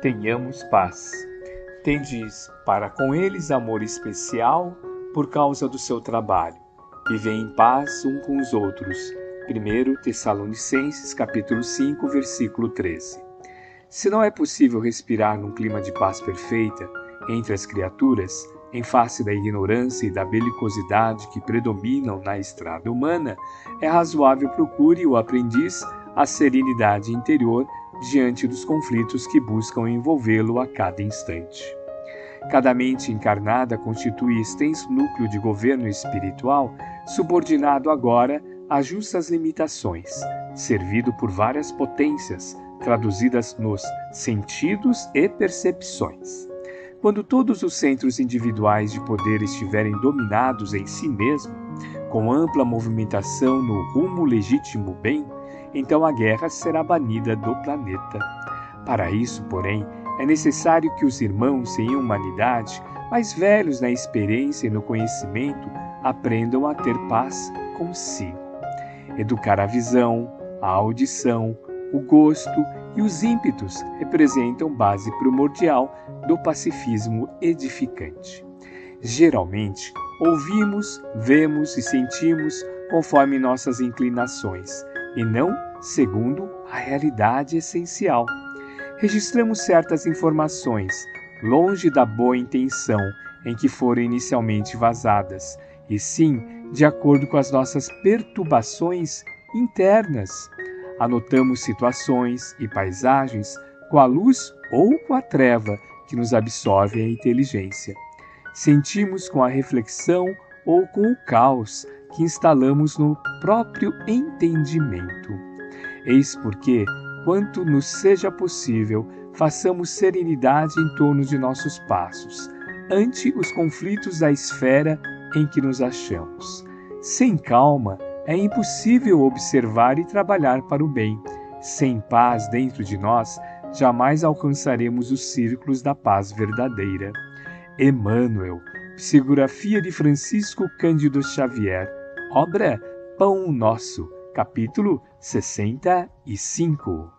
tenhamos paz. Tendes para com eles amor especial por causa do seu trabalho. Vivem em paz um com os outros. 1 Tessalonicenses capítulo 5, versículo 13. Se não é possível respirar num clima de paz perfeita entre as criaturas, em face da ignorância e da belicosidade que predominam na estrada humana, é razoável procure o aprendiz a serenidade interior diante dos conflitos que buscam envolvê-lo a cada instante. Cada mente encarnada constitui extenso núcleo de governo espiritual, subordinado agora a justas limitações, servido por várias potências, traduzidas nos sentidos e percepções. Quando todos os centros individuais de poder estiverem dominados em si mesmo, com ampla movimentação no rumo legítimo bem, então a guerra será banida do planeta. Para isso, porém, é necessário que os irmãos em humanidade, mais velhos na experiência e no conhecimento, aprendam a ter paz consigo. Educar a visão, a audição, o gosto e os ímpetos representam base primordial do pacifismo edificante. Geralmente, ouvimos, vemos e sentimos conforme nossas inclinações, e não segundo a realidade essencial. Registramos certas informações, longe da boa intenção em que foram inicialmente vazadas, e sim de acordo com as nossas perturbações internas. Anotamos situações e paisagens com a luz ou com a treva que nos absorve a inteligência. Sentimos com a reflexão ou com o caos que instalamos no próprio entendimento. Eis porque, quanto nos seja possível, façamos serenidade em torno de nossos passos, ante os conflitos da esfera em que nos achamos. Sem calma, é impossível observar e trabalhar para o bem. Sem paz dentro de nós, jamais alcançaremos os círculos da paz verdadeira. Emmanuel, psicografia de Francisco Cândido Xavier, obra Pão Nosso, capítulo 65.